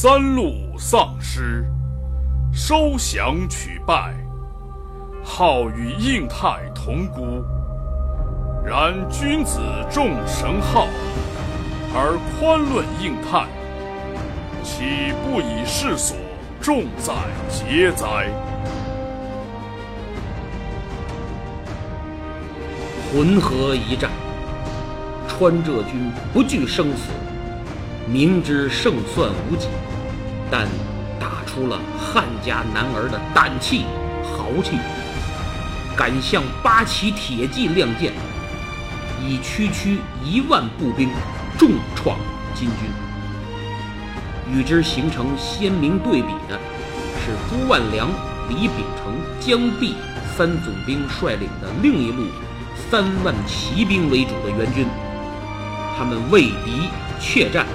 三路丧失，收降取败，号与应泰同孤。然君子重神号，而宽论应泰，岂不以世所重在节哉？浑河一战，川浙军不惧生死，明知胜算无几。但打出了汉家男儿的胆气、豪气，敢向八旗铁骑亮剑，以区区一万步兵重创金军。与之形成鲜明对比的是朱万良、李秉成、江弼三总兵率领的另一路三万骑兵为主的援军，他们畏敌怯战。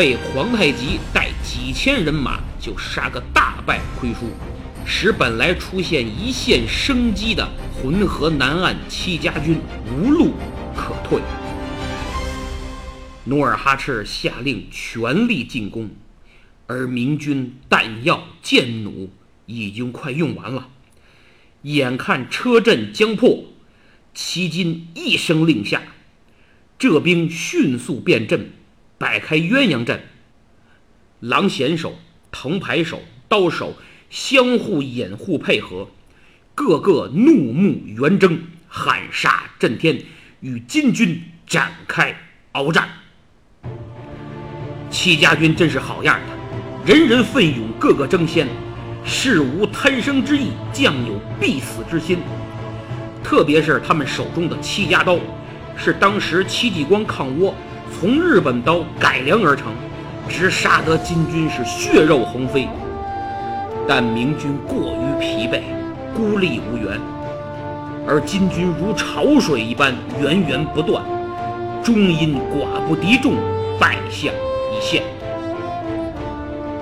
被皇太极带几千人马就杀个大败亏输，使本来出现一线生机的浑河南岸戚家军无路可退。努尔哈赤下令全力进攻，而明军弹药箭弩已经快用完了，眼看车阵将破，戚军一声令下，这兵迅速变阵。摆开鸳鸯阵，狼衔手、藤牌手、刀手相互掩护配合，个个怒目圆睁，喊杀震天，与金军展开鏖战。戚家军真是好样的，人人奋勇，个个争先，事无贪生之意，将有必死之心。特别是他们手中的戚家刀，是当时戚继光抗倭。从日本刀改良而成，直杀得金军是血肉横飞。但明军过于疲惫，孤立无援，而金军如潮水一般源源不断，终因寡不敌众，败相一线。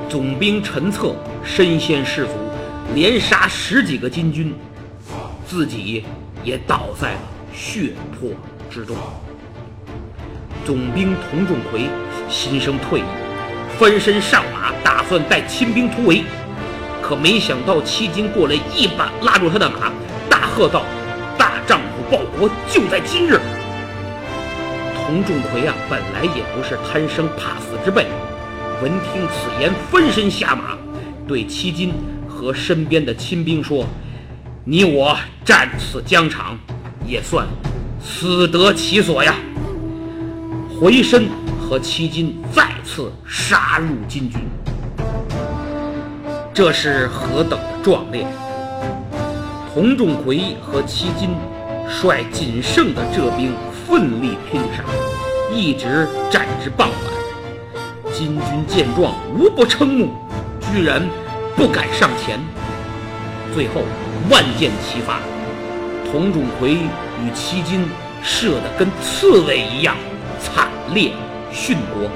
总兵陈策身先士卒，连杀十几个金军，自己也倒在了血泊之中。总兵童仲奎心生退意，翻身上马，打算带亲兵突围。可没想到戚金过来一把拉住他的马，大喝道：“大丈夫报国就在今日！”童仲奎啊，本来也不是贪生怕死之辈，闻听此言，翻身下马，对戚金和身边的亲兵说：“你我战此疆场，也算死得其所呀。”回身和戚金再次杀入金军，这是何等的壮烈！童仲奎和戚金率仅剩的浙兵奋力拼杀，一直战至傍晚。金军见状无不瞠目，居然不敢上前。最后万箭齐发，童仲奎与戚金射得跟刺猬一样。惨烈殉国。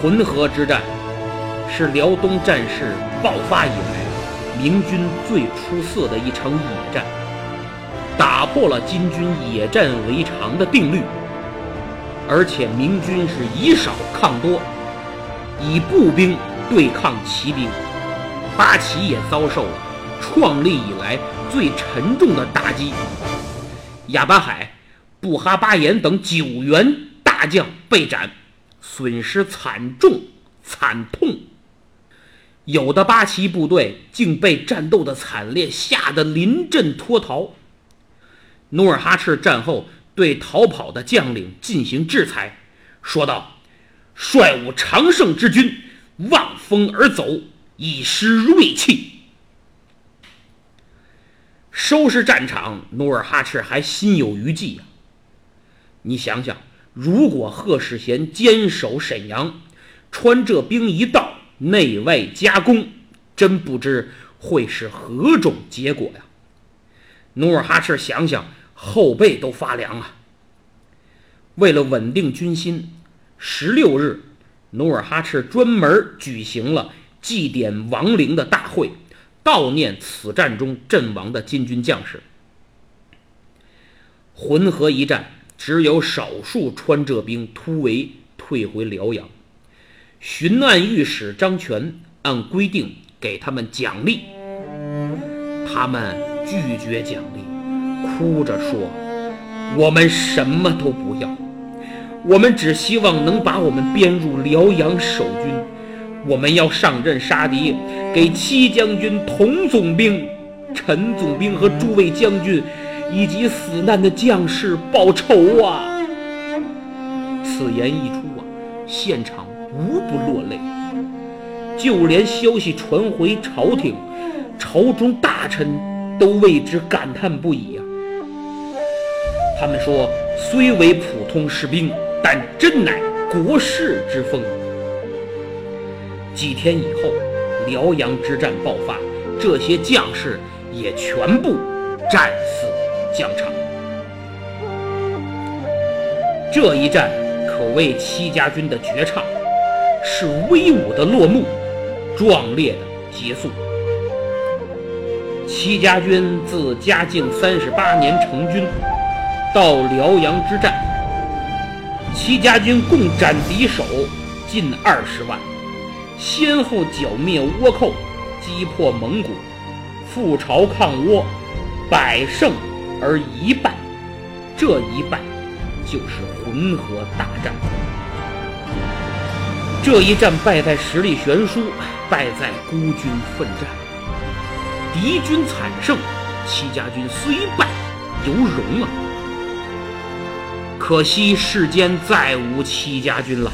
浑河之战是辽东战事爆发以来明军最出色的一场野战，打破了金军野战为常的定律。而且明军是以少抗多，以步兵对抗骑兵，八旗也遭受了创立以来最沉重的打击。亚巴海、布哈巴彦等九员大将被斩，损失惨重惨痛。有的八旗部队竟被战斗的惨烈吓得临阵脱逃。努尔哈赤战后对逃跑的将领进行制裁，说道：“率吾常胜之军望风而走，以失锐气。”收拾战场，努尔哈赤还心有余悸啊。你想想，如果贺世贤坚守沈阳，川浙兵一到，内外夹攻，真不知会是何种结果呀！努尔哈赤想想，后背都发凉啊。为了稳定军心，十六日，努尔哈赤专门举行了祭奠亡灵的大会。悼念此战中阵亡的金军将士。浑河一战，只有少数川浙兵突围退回辽阳。巡按御史张全按规定给他们奖励，他们拒绝奖励，哭着说：“我们什么都不要，我们只希望能把我们编入辽阳守军。”我们要上阵杀敌，给戚将军、童总兵、陈总兵和诸位将军以及死难的将士报仇啊！此言一出啊，现场无不落泪。就连消息传回朝廷，朝中大臣都为之感叹不已啊。他们说：“虽为普通士兵，但真乃国士之风。”几天以后，辽阳之战爆发，这些将士也全部战死疆场。这一战可谓戚家军的绝唱，是威武的落幕，壮烈的结束。戚家军自嘉靖三十八年成军到辽阳之战，戚家军共斩敌手近二十万。先后剿灭倭寇，击破蒙古，覆巢抗倭，百胜而一败。这一败，就是浑河大战。这一战败在实力悬殊，败在孤军奋战。敌军惨胜，戚家军虽败犹荣啊！可惜世间再无戚家军了。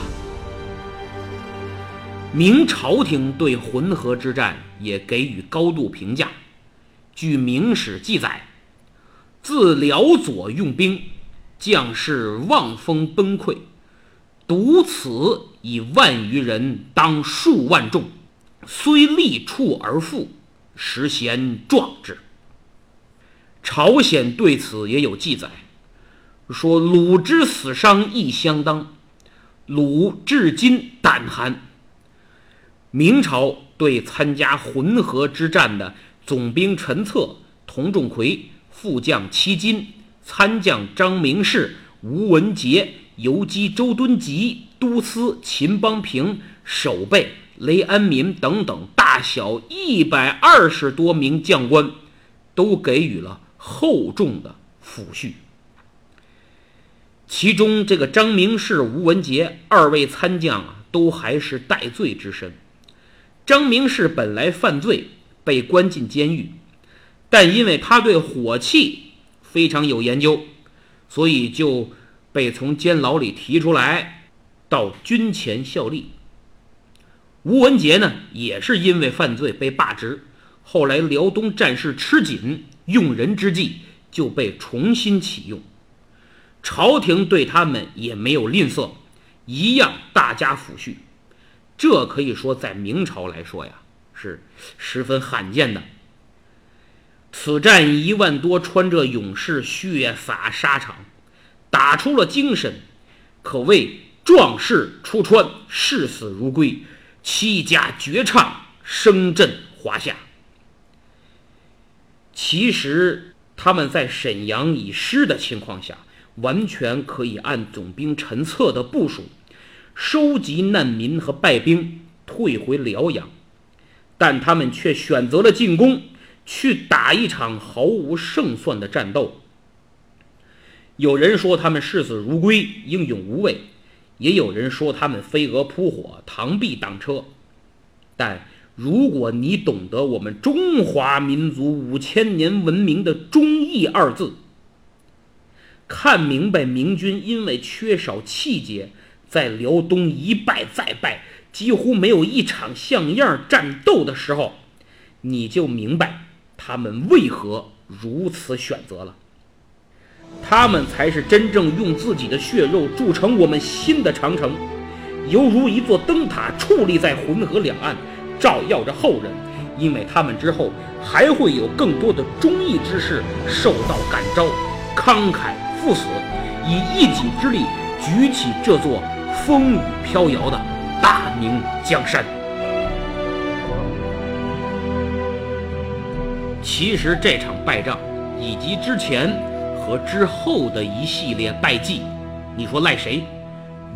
明朝廷对浑河之战也给予高度评价。据《明史》记载，自辽左用兵，将士望风崩溃，独此以万余人当数万众，虽力处而复，实贤壮志。朝鲜对此也有记载，说鲁之死伤亦相当，鲁至今胆寒。明朝对参加浑河之战的总兵陈策、童仲奎、副将戚金、参将张明世、吴文杰、游击周敦吉、都司秦邦平、守备雷安民等等大小一百二十多名将官，都给予了厚重的抚恤。其中，这个张明世、吴文杰二位参将啊，都还是戴罪之身。张明士本来犯罪，被关进监狱，但因为他对火器非常有研究，所以就被从监牢里提出来，到军前效力。吴文杰呢，也是因为犯罪被罢职，后来辽东战事吃紧，用人之际就被重新启用。朝廷对他们也没有吝啬，一样大加抚恤。这可以说，在明朝来说呀，是十分罕见的。此战一万多川浙勇士血洒沙场，打出了精神，可谓壮士出川，视死如归，七家绝唱，声震华夏。其实他们在沈阳已失的情况下，完全可以按总兵陈策的部署，收集难民和败兵，退回辽阳。但他们却选择了进攻，去打一场毫无胜算的战斗。有人说他们视死如归，英勇无畏；也有人说他们飞蛾扑火，螳臂挡车。但如果你懂得我们中华民族五千年文明的忠义二字，看明白明军因为缺少气节，在辽东一败再败，几乎没有一场像样战斗的时候，你就明白他们为何如此选择了。他们才是真正用自己的血肉铸成我们新的长城，犹如一座灯塔矗立在浑河两岸，照耀着后人。因为他们之后还会有更多的忠义之士受到感召，慷慨。赴死，以一己之力举起这座风雨飘摇的大明江山。其实这场败仗，以及之前和之后的一系列败绩，你说赖谁？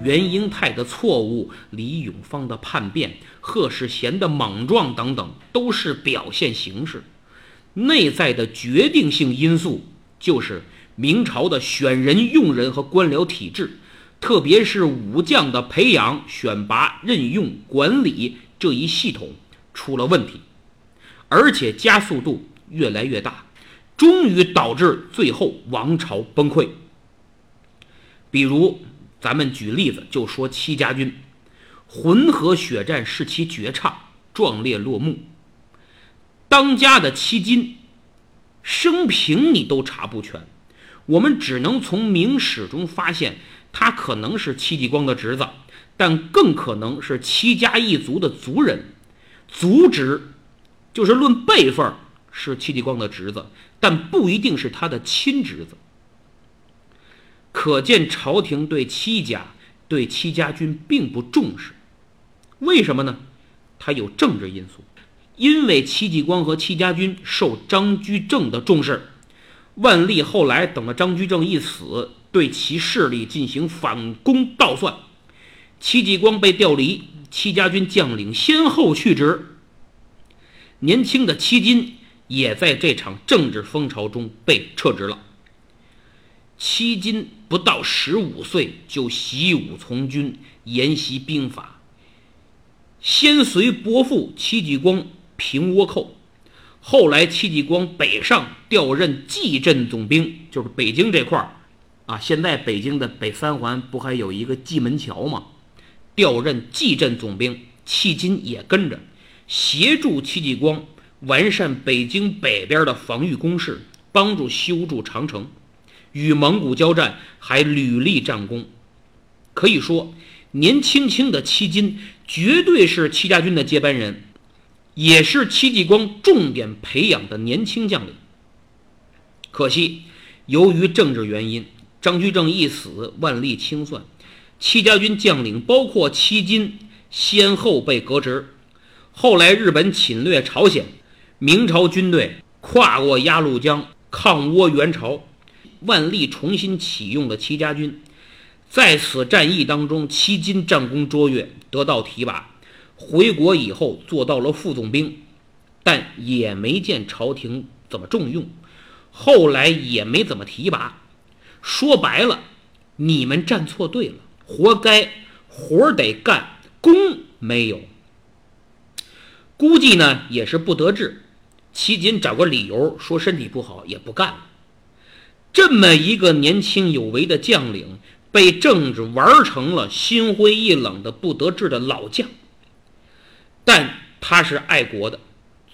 袁英泰的错误、李永芳的叛变、贺世贤的莽撞等等，都是表现形式。内在的决定性因素就是。明朝的选人、用人和官僚体制，特别是武将的培养、选拔、任用、管理这一系统出了问题，而且加速度越来越大，终于导致最后王朝崩溃。比如，咱们举例子就说戚家军，浑河血战是其绝唱，壮烈落幕。当家的戚金，生平你都查不全。我们只能从明史中发现，他可能是戚继光的侄子，但更可能是戚家一族的族人。族侄就是论辈分是戚继光的侄子，但不一定是他的亲侄子。可见朝廷对戚家、对戚家军并不重视。为什么呢？他有政治因素，因为戚继光和戚家军受张居正的重视。万历后来等了张居正一死，对其势力进行反攻倒算。戚继光被调离，戚家军将领先后去职。年轻的戚金也在这场政治风潮中被撤职了。戚金不到十五岁就习武从军，研习兵法，先随伯父戚继光平倭寇。后来，戚继光北上调任蓟镇总兵，就是北京这块儿啊。现在北京的北三环不还有一个蓟门桥吗？调任蓟镇总兵，戚金也跟着协助戚继光完善北京北边的防御工事，帮助修筑长城，与蒙古交战还屡立战功。可以说，年轻轻的戚金绝对是戚家军的接班人。也是戚继光重点培养的年轻将领。可惜，由于政治原因，张居正一死，万历清算，戚家军将领包括戚金先后被革职。后来日本侵略朝鲜，明朝军队跨过鸭绿江抗倭援朝，万历重新启用了戚家军。在此战役当中，戚金战功卓越，得到提拔。回国以后做到了副总兵，但也没见朝廷怎么重用，后来也没怎么提拔。说白了，你们站错队了，活该，活得干，功没有。估计呢也是不得志，齐锦找个理由说身体不好也不干了。这么一个年轻有为的将领，被政治玩成了心灰意冷的不得志的老将。但他是爱国的，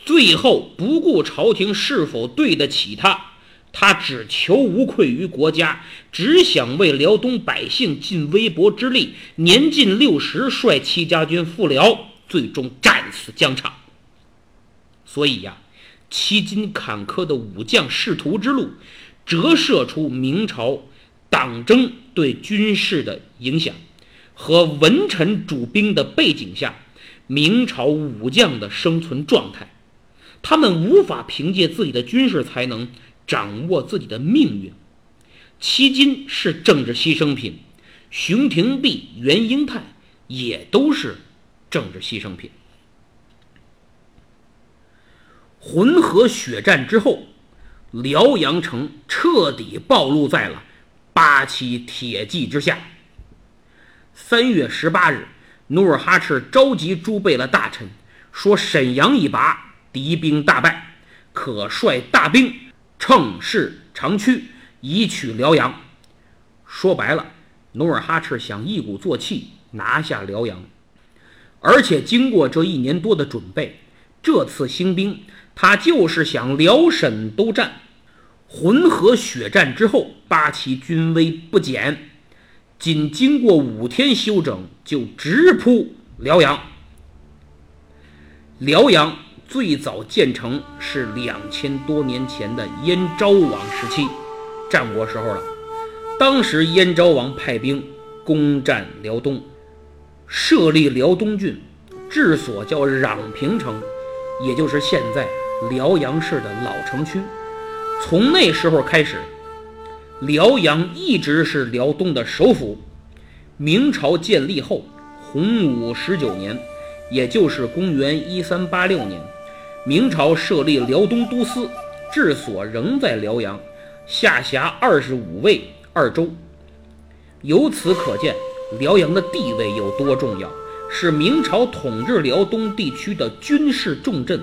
最后不顾朝廷是否对得起他，他只求无愧于国家，只想为辽东百姓尽微薄之力。年近六十，率戚家军赴辽，最终战死疆场。所以呀，迄今坎坷的武将仕途之路，折射出明朝党争对军事的影响和文臣主兵的背景下。明朝武将的生存状态，他们无法凭借自己的军事才能掌握自己的命运。戚今是政治牺牲品，熊廷弼、袁英泰也都是政治牺牲品。浑河血战之后，辽阳城彻底暴露在了八旗铁骑之下。三月十八日，努尔哈赤召集诸贝勒大臣，说：“沈阳一拔，敌兵大败，可率大兵乘势长驱，以取辽阳。”说白了，努尔哈赤想一鼓作气拿下辽阳，而且经过这一年多的准备，这次兴兵。他就是想辽沈都占，浑河血战之后，八旗军威不减，仅经过五天休整，就直扑辽阳。辽阳最早建成是两千多年前的燕昭王时期，战国时候了。当时燕昭王派兵攻占辽东，设立辽东郡，治所叫壤平城，也就是现在。辽阳市的老城区，从那时候开始，辽阳一直是辽东的首府。明朝建立后，洪武十九年，也就是公元一三八六年，明朝设立辽东都司，治所仍在辽阳，下辖二十五卫二州。由此可见，辽阳的地位有多重要，是明朝统治辽东地区的军事重镇。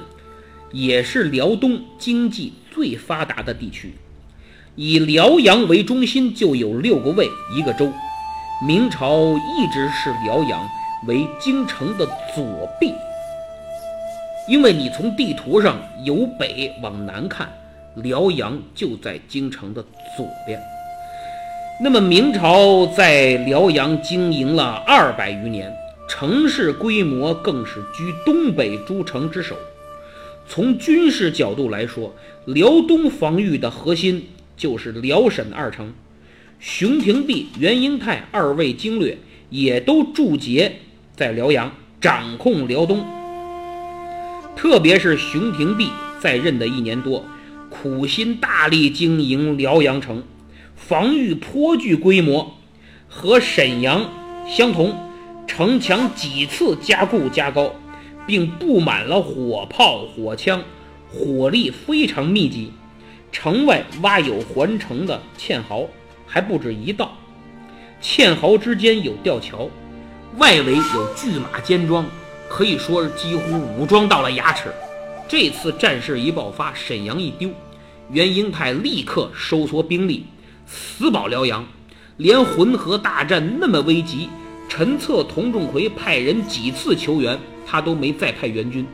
也是辽东经济最发达的地区，以辽阳为中心就有六个卫一个州。明朝一直视辽阳为京城的左臂，因为你从地图上由北往南看，辽阳就在京城的左边。那么明朝在辽阳经营了二百余年，城市规模更是居东北诸城之首。从军事角度来说，辽东防御的核心就是辽沈二城。熊廷弼、袁英泰二位经略也都驻节在辽阳，掌控辽东。特别是熊廷弼在任的一年多，苦心大力经营辽阳城，防御颇具规模，和沈阳相同，城墙几次加固加高。并布满了火炮、火枪，火力非常密集。城外挖有环城的堑壕，还不止一道。堑壕之间有吊桥，外围有巨马坚桩，可以说是几乎武装到了牙齿。这次战事一爆发，沈阳一丢，袁英派立刻收缩兵力，死保辽阳。连浑河大战那么危急，陈策、童仲奎派人几次求援。他都没再派援军，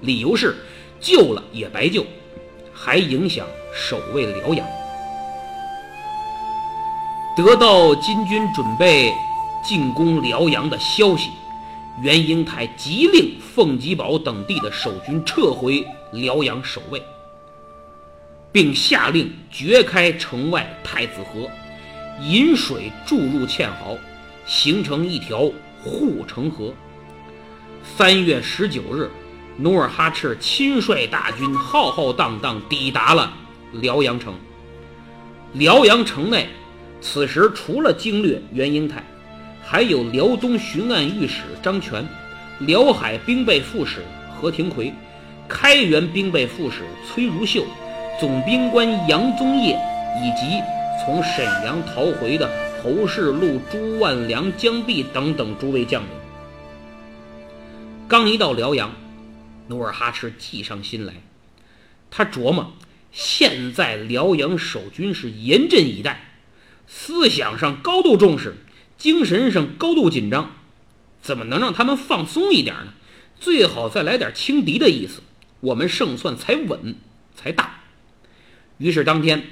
理由是救了也白救，还影响守卫辽阳。得到金军准备进攻辽阳的消息，袁英台急令凤吉堡等地的守军撤回辽阳守卫，并下令掘开城外太子河，引水注入堑壕，形成一条护城河。三月十九日，努尔哈赤亲率大军浩浩荡荡抵达了辽阳城。辽阳城内，此时除了经略袁英台，还有辽东巡按御史张全、辽海兵备副使何廷魁、开元兵备副使崔如秀、总兵官杨宗业，以及从沈阳逃回的侯世禄、朱万良、江弼等等诸位将领。刚一到辽阳，努尔哈赤计上心来，他琢磨：现在辽阳守军是严阵以待，思想上高度重视，精神上高度紧张，怎么能让他们放松一点呢？最好再来点轻敌的意思，我们胜算才稳才大。于是当天，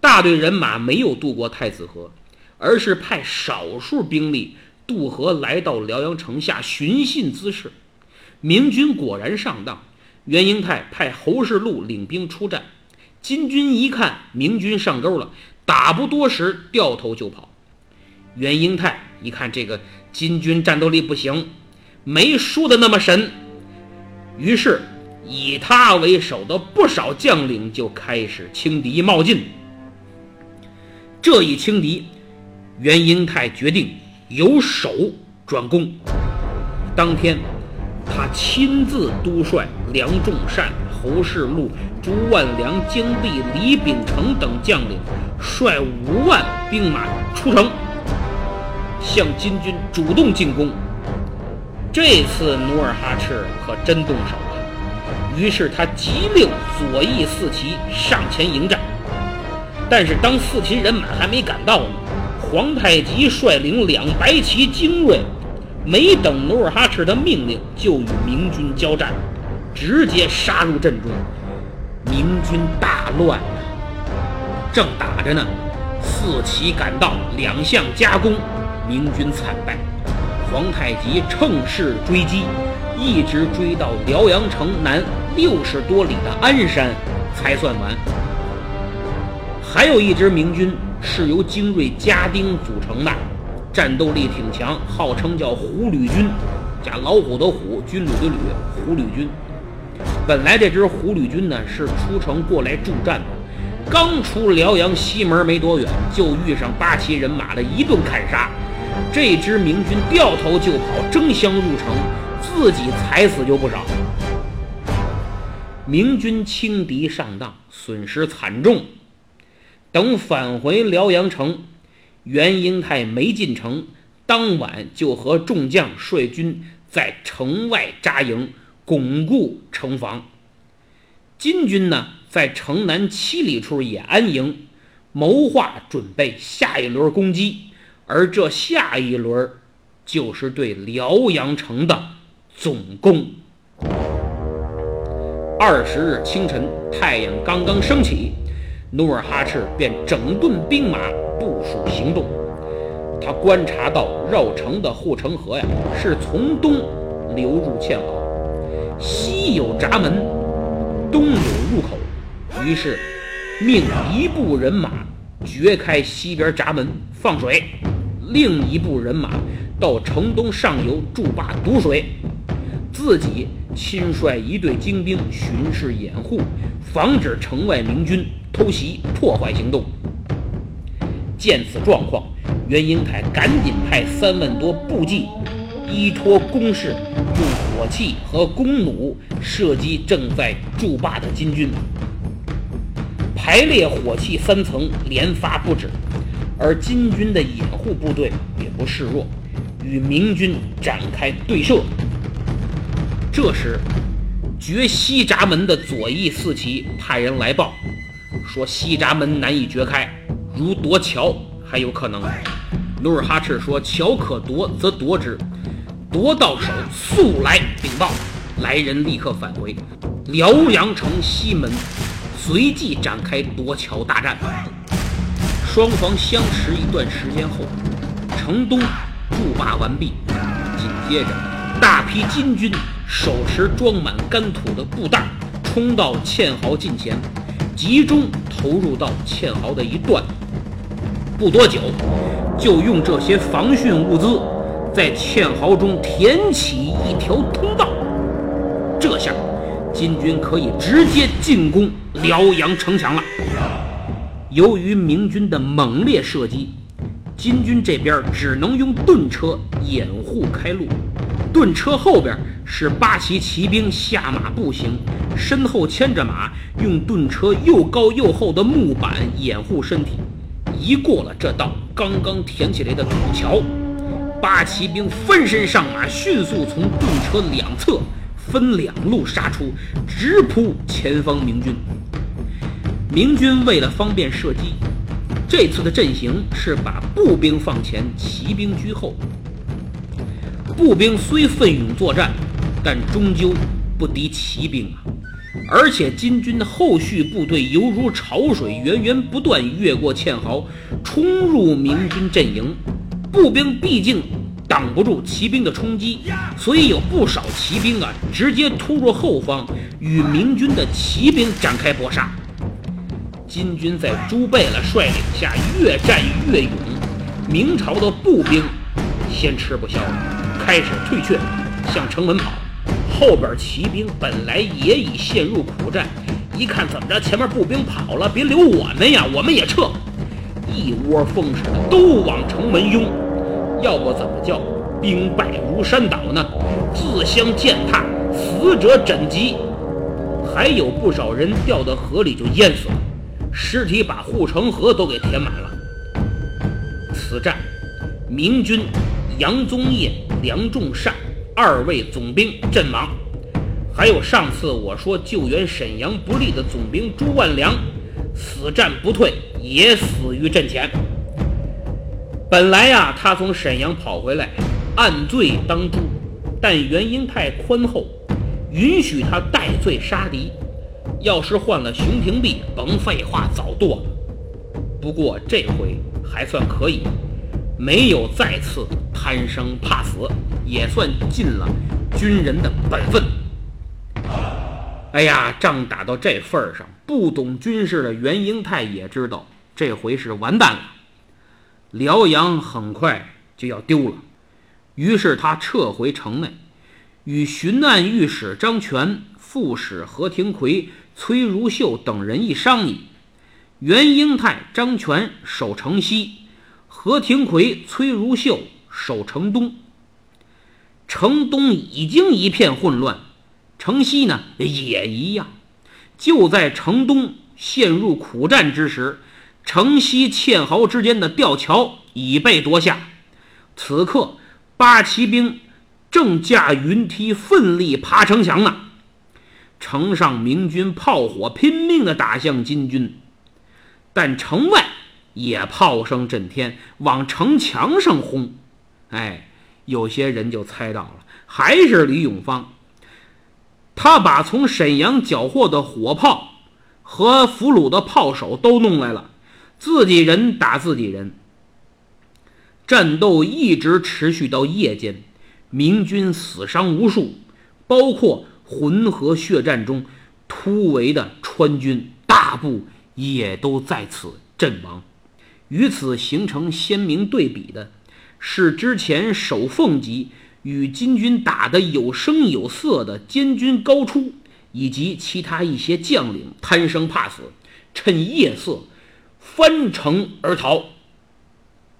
大队人马没有渡过太子河，而是派少数兵力渡河来到辽阳城下寻衅滋事。明军果然上当，袁英泰派侯世禄领兵出战，金军一看明军上钩了，打不多时掉头就跑。袁英泰一看这个金军战斗力不行，没输的那么神，于是以他为首的不少将领就开始轻敌冒进。这一轻敌，袁英泰决定由守转攻。当天，他亲自督率梁仲善、侯世禄、朱万良、姜弼、李秉成等将领，率五万兵马出城，向金军主动进攻。这次努尔哈赤可真动手了，于是他急令左翼四旗上前迎战。但是当四旗人马还没赶到呢，皇太极率领两白旗精锐，没等努尔哈赤的命令，就与明军交战，直接杀入阵中，明军大乱！正打着呢，四旗赶到，两相夹攻，明军惨败。皇太极乘势追击，一直追到辽阳城南六十多里的鞍山，才算完。还有一支明军是由精锐家丁组成的，战斗力挺强，号称叫虎旅军，加老虎的虎，军旅的旅，虎旅军。本来这支虎旅军呢是出城过来助战的，刚出辽阳西门没多远，就遇上八旗人马的一顿砍杀，这支明军掉头就跑，争相入城，自己踩死就不少。明军轻敌上当，损失惨重。等返回辽阳城，袁英泰没进城，当晚就和众将率军在城外扎营，巩固城防。金军呢，在城南七里处也安营，谋划准备下一轮攻击。而这下一轮，就是对辽阳城的总攻。二十日清晨，太阳刚刚升起。努尔哈赤便整顿兵马，部署行动。他观察到绕城的护城河呀，是从东流入堑壕，西有闸门，东有入口。于是命一部人马掘开西边闸门放水，另一部人马到城东上游筑坝堵水，自己亲率一队精兵巡视掩护，防止城外明军。偷袭破坏行动，见此状况，袁英泰赶紧派三万多步骑依托工事，用火器和弓弩射击正在筑坝的金军，排列火器三层，连发不止。而金军的掩护部队也不示弱，与明军展开对射。这时，掘西闸门的左翼四旗派人来报。说西闸门难以掘开，如夺桥还有可能。努尔哈赤说：“桥可夺，则夺之；夺到手，速来禀报。”来人立刻返回。辽阳城西门随即展开夺桥大战。双方相持一段时间后，城东筑坝完毕。紧接着，大批金军手持装满干土的布袋，冲到堑壕近前。集中投入到堑壕的一段，不多久，就用这些防汛物资在堑壕中填起一条通道。这下，金军可以直接进攻辽阳城墙了。由于明军的猛烈射击，金军这边只能用盾车掩护开路。盾车后边是八旗骑兵下马步行，身后牵着马，用盾车又高又厚的木板掩护身体。一过了这道刚刚填起来的土桥，八旗兵翻身上马，迅速从盾车两侧分两路杀出，直扑前方明军。明军为了方便射击，这次的阵型是把步兵放前，骑兵居后。步兵虽奋勇作战，但终究不敌骑兵啊！而且金军的后续部队犹如潮水，源源不断越过堑壕，冲入明军阵营。步兵毕竟挡不住骑兵的冲击，所以有不少骑兵啊，直接突入后方，与明军的骑兵展开搏杀。金军在朱贝勒率领下越战越勇，明朝的步兵先吃不消了。开始退却，向城门跑。后边骑兵本来也已陷入苦战，一看怎么着，前面步兵跑了，别留我们呀，我们也撤。一窝蜂似的都往城门拥。要不怎么叫兵败如山倒呢？自相践踏，死者枕藉。还有不少人掉到河里就淹死了，尸体把护城河都给填满了。此战，明军杨宗业、梁仲善二位总兵阵亡，还有上次我说救援沈阳不利的总兵朱万良，死战不退，也死于阵前。本来呀，他从沈阳跑回来，按罪当诛，但袁英太宽厚。允许他戴罪杀敌，要是换了熊廷弼，甭废话，早剁了。不过这回还算可以，没有再次贪生怕死，也算尽了军人的本分。哎呀，仗打到这份儿上，不懂军事的袁英泰也知道这回是完蛋了，辽阳很快就要丢了。于是他撤回城内。与巡按御史张全、副使何廷魁、崔如秀等人一商议，袁英泰、张全守城西，何廷魁、崔如秀守城东。城东已经一片混乱，城西呢也一样。就在城东陷入苦战之时，城西堑壕之间的吊桥已被夺下。此刻，八旗兵。正驾云梯奋力爬城墙呢，城上明军炮火拼命地打向金军，但城外也炮声震天，往城墙上轰。哎，有些人就猜到了，还是李永芳。他把从沈阳缴获的火炮和俘虏的炮手都弄来了，自己人打自己人。战斗一直持续到夜间。明军死伤无数，包括浑河血战中突围的川军大部也都在此阵亡。与此形成鲜明对比的是，之前守凤集与金军打得有声有色的监军高出，以及其他一些将领贪生怕死，趁夜色翻城而逃。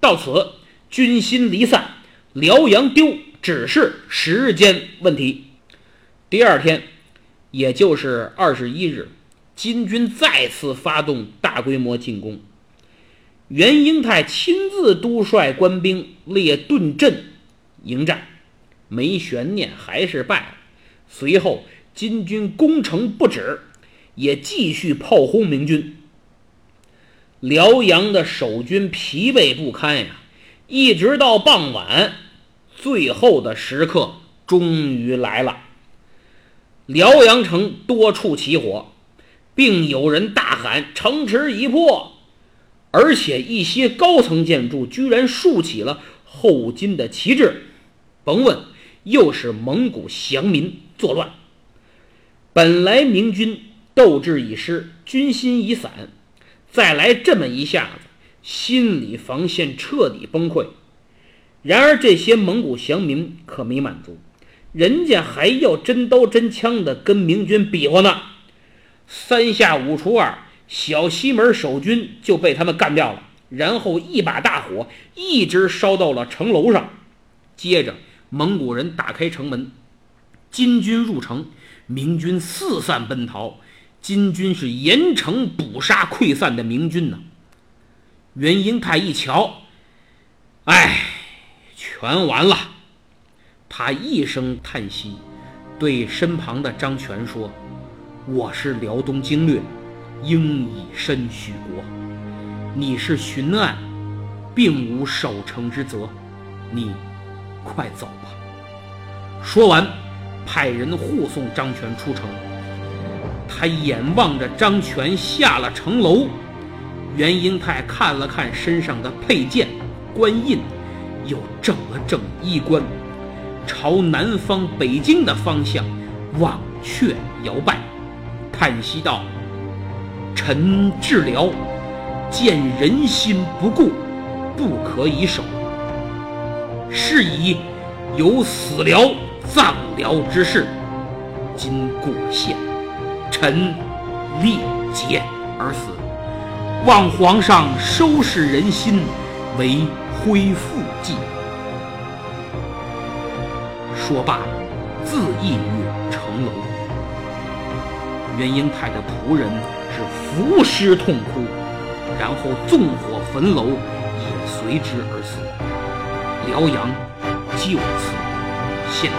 到此，军心离散，辽阳丢。只是时间问题。第二天，也就是二十一日，金军再次发动大规模进攻。袁英泰亲自督率官兵列盾阵迎战，没悬念，还是败了。随后，金军攻城不止，也继续炮轰明军。辽阳的守军疲惫不堪呀，一直到傍晚。最后的时刻终于来了。辽阳城多处起火，并有人大喊“城池已破”，而且一些高层建筑居然竖起了后金的旗帜。甭问，又是蒙古降民作乱。本来明军斗志已失，军心已散，再来这么一下子，心理防线彻底崩溃。然而，这些蒙古降民可没满足，人家还要真刀真枪的跟明军比划呢。三下五除二，小西门守军就被他们干掉了。然后一把大火一直烧到了城楼上。接着，蒙古人打开城门，金军入城，明军四散奔逃。金军是严惩捕杀溃散的明军呢。袁英泰一瞧，哎。全完了，他一声叹息，对身旁的张全说：“我是辽东经略，应以身许国。你是巡按，并无守城之责，你快走吧。”说完，派人护送张全出城。他眼望着张全下了城楼，袁英泰看了看身上的佩剑、官印。又正了正衣冠，朝南方北京的方向忘却摇摆，叹息道：“臣治辽，见人心不顾，不可以守。是以有死辽、葬辽之事。今过现，臣力竭而死，望皇上收拾人心，为恢复计。说罢，自缢于城楼。袁英泰的仆人是伏尸痛哭，然后纵火焚楼，也随之而死。辽阳就此陷落。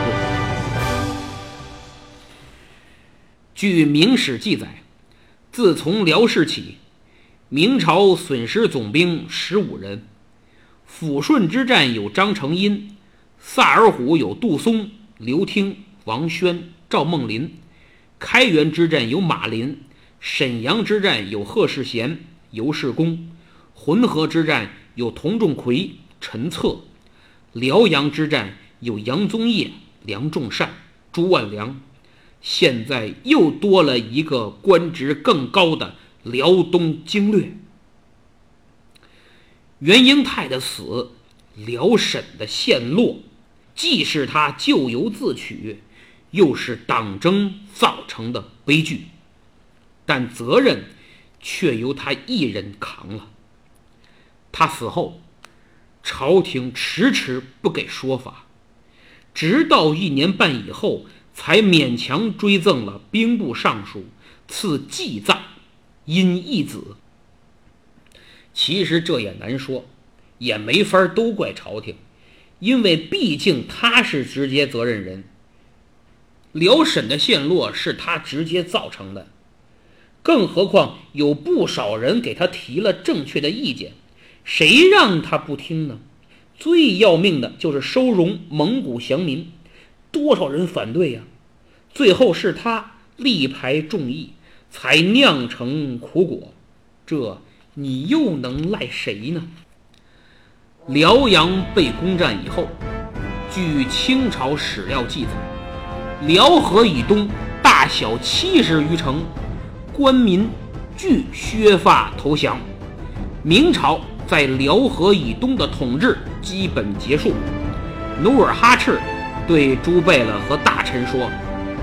据《明史》记载，自从辽氏起，明朝损失总兵十五人。抚顺之战有张承殷，萨尔浒有杜松、刘听、王宣、赵梦麟；开元之战有马林，沈阳之战有贺世贤、尤世功；浑河之战有童仲奎、陈策；辽阳之战有杨宗业、梁仲善、朱万良。现在又多了一个官职更高的辽东经略。袁英泰的死，辽沈的陷落，既是他咎由自取，又是党争造成的悲剧，但责任却由他一人扛了。他死后，朝廷迟迟不给说法，直到一年半以后。才勉强追赠了兵部尚书，赐祭葬，因义子。其实这也难说，也没法都怪朝廷，因为毕竟他是直接责任人。辽沈的陷落是他直接造成的，更何况有不少人给他提了正确的意见，谁让他不听呢？最要命的就是收容蒙古降民。多少人反对呀？最后是他力排众议，才酿成苦果。这你又能赖谁呢？辽阳被攻占以后，据清朝史料记载，辽河以东大小七十余城官民俱削发投降。明朝在辽河以东的统治基本结束。努尔哈赤。对朱贝勒和大臣说：“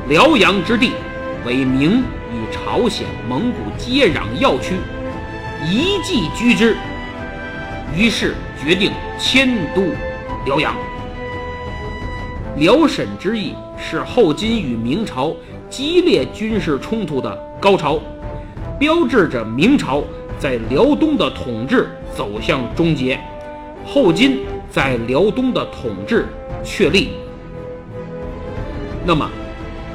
辽阳之地为明与朝鲜、蒙古接壤要区，一计居之。”于是决定迁都辽阳。辽沈之役是后金与明朝激烈军事冲突的高潮，标志着明朝在辽东的统治走向终结，后金在辽东的统治确立。那么，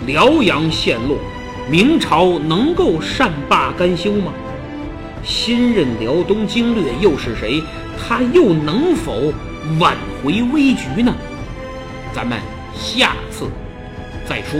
辽阳陷落，明朝能够善罢甘休吗？新任辽东经略又是谁？他又能否挽回危局呢？咱们下次再说。